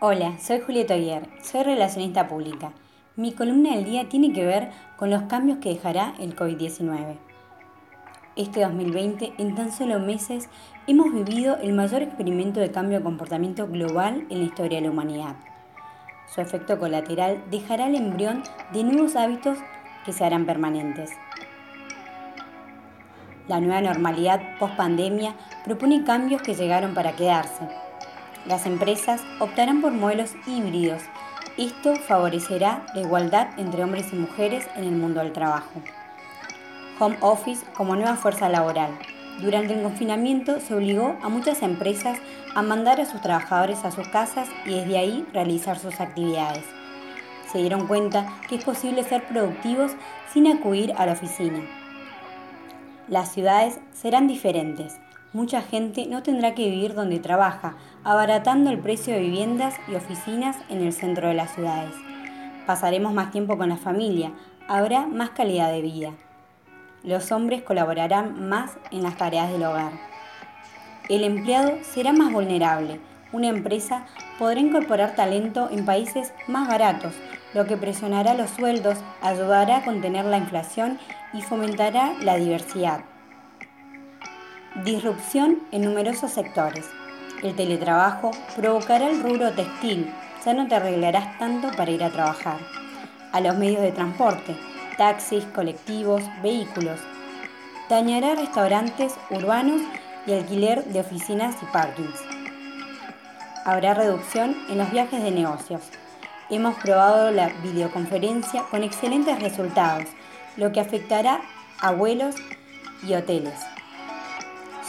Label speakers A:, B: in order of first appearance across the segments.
A: Hola, soy Julieta Oyer, soy relacionista pública. Mi columna del día tiene que ver con los cambios que dejará el COVID-19. Este 2020, en tan solo meses, hemos vivido el mayor experimento de cambio de comportamiento global en la historia de la humanidad. Su efecto colateral dejará el embrión de nuevos hábitos que se harán permanentes. La nueva normalidad post-pandemia propone cambios que llegaron para quedarse las empresas optarán por modelos híbridos. Esto favorecerá la igualdad entre hombres y mujeres en el mundo del trabajo. Home Office como nueva fuerza laboral. Durante el confinamiento se obligó a muchas empresas a mandar a sus trabajadores a sus casas y desde ahí realizar sus actividades. Se dieron cuenta que es posible ser productivos sin acudir a la oficina. Las ciudades serán diferentes mucha gente no tendrá que vivir donde trabaja, abaratando el precio de viviendas y oficinas en el centro de las ciudades. Pasaremos más tiempo con la familia, habrá más calidad de vida. Los hombres colaborarán más en las tareas del hogar. El empleado será más vulnerable. Una empresa podrá incorporar talento en países más baratos, lo que presionará los sueldos, ayudará a contener la inflación y fomentará la diversidad. Disrupción en numerosos sectores. El teletrabajo provocará el rubro textil, ya no te arreglarás tanto para ir a trabajar. A los medios de transporte, taxis, colectivos, vehículos. Dañará restaurantes urbanos y alquiler de oficinas y parkings. Habrá reducción en los viajes de negocios. Hemos probado la videoconferencia con excelentes resultados, lo que afectará a vuelos y hoteles.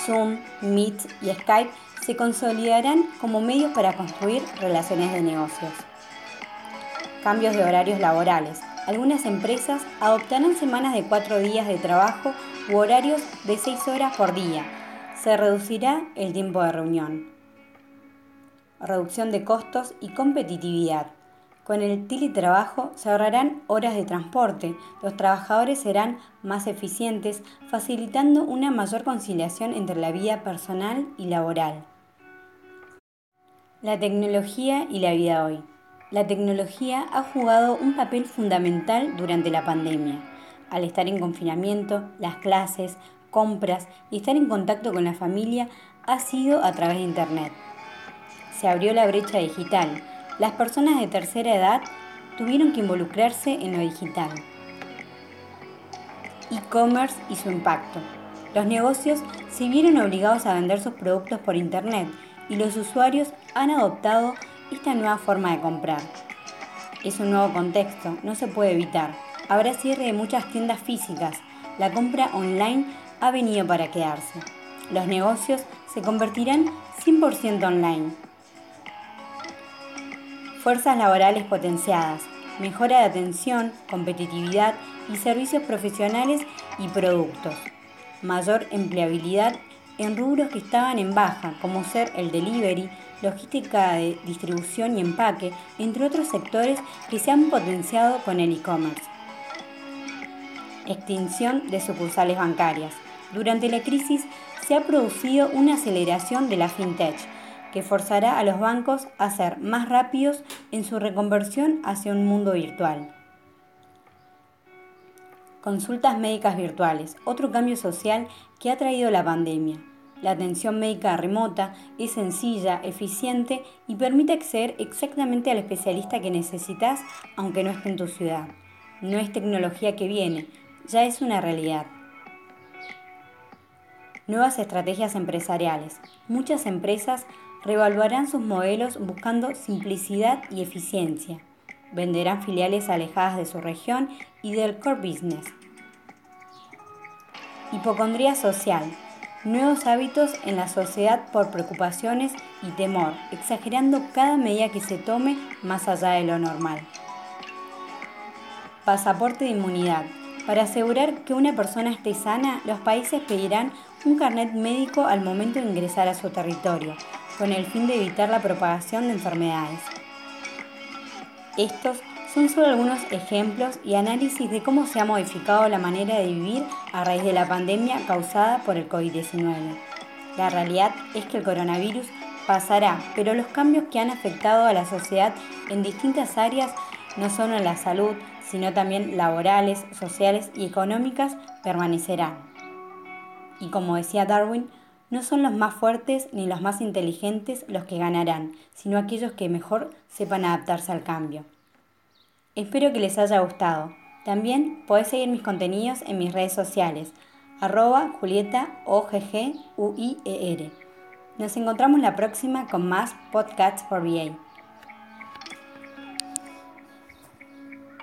A: Zoom, Meet y Skype se consolidarán como medios para construir relaciones de negocios. Cambios de horarios laborales. Algunas empresas adoptarán semanas de cuatro días de trabajo u horarios de seis horas por día. Se reducirá el tiempo de reunión. Reducción de costos y competitividad. Con el teletrabajo se ahorrarán horas de transporte, los trabajadores serán más eficientes, facilitando una mayor conciliación entre la vida personal y laboral. La tecnología y la vida hoy. La tecnología ha jugado un papel fundamental durante la pandemia. Al estar en confinamiento, las clases, compras y estar en contacto con la familia ha sido a través de Internet. Se abrió la brecha digital, las personas de tercera edad tuvieron que involucrarse en lo digital. E-commerce y su impacto. Los negocios se vieron obligados a vender sus productos por Internet y los usuarios han adoptado esta nueva forma de comprar. Es un nuevo contexto, no se puede evitar. Habrá cierre de muchas tiendas físicas. La compra online ha venido para quedarse. Los negocios se convertirán 100% online fuerzas laborales potenciadas, mejora de atención, competitividad y servicios profesionales y productos, mayor empleabilidad en rubros que estaban en baja, como ser el delivery, logística de distribución y empaque, entre otros sectores que se han potenciado con el e-commerce. Extinción de sucursales bancarias. Durante la crisis se ha producido una aceleración de la fintech, que forzará a los bancos a ser más rápidos en su reconversión hacia un mundo virtual. Consultas médicas virtuales, otro cambio social que ha traído la pandemia. La atención médica remota es sencilla, eficiente y permite acceder exactamente al especialista que necesitas aunque no esté en tu ciudad. No es tecnología que viene, ya es una realidad. Nuevas estrategias empresariales. Muchas empresas revaluarán sus modelos buscando simplicidad y eficiencia. Venderán filiales alejadas de su región y del core business. Hipocondría social. Nuevos hábitos en la sociedad por preocupaciones y temor, exagerando cada medida que se tome más allá de lo normal. Pasaporte de inmunidad. Para asegurar que una persona esté sana, los países pedirán un carnet médico al momento de ingresar a su territorio, con el fin de evitar la propagación de enfermedades. Estos son solo algunos ejemplos y análisis de cómo se ha modificado la manera de vivir a raíz de la pandemia causada por el COVID-19. La realidad es que el coronavirus pasará, pero los cambios que han afectado a la sociedad en distintas áreas, no solo en la salud, sino también laborales, sociales y económicas, permanecerán. Y como decía Darwin, no son los más fuertes ni los más inteligentes los que ganarán, sino aquellos que mejor sepan adaptarse al cambio. Espero que les haya gustado. También podés seguir mis contenidos en mis redes sociales, arroba Julieta UIER. Nos encontramos la próxima con más Podcasts for VA.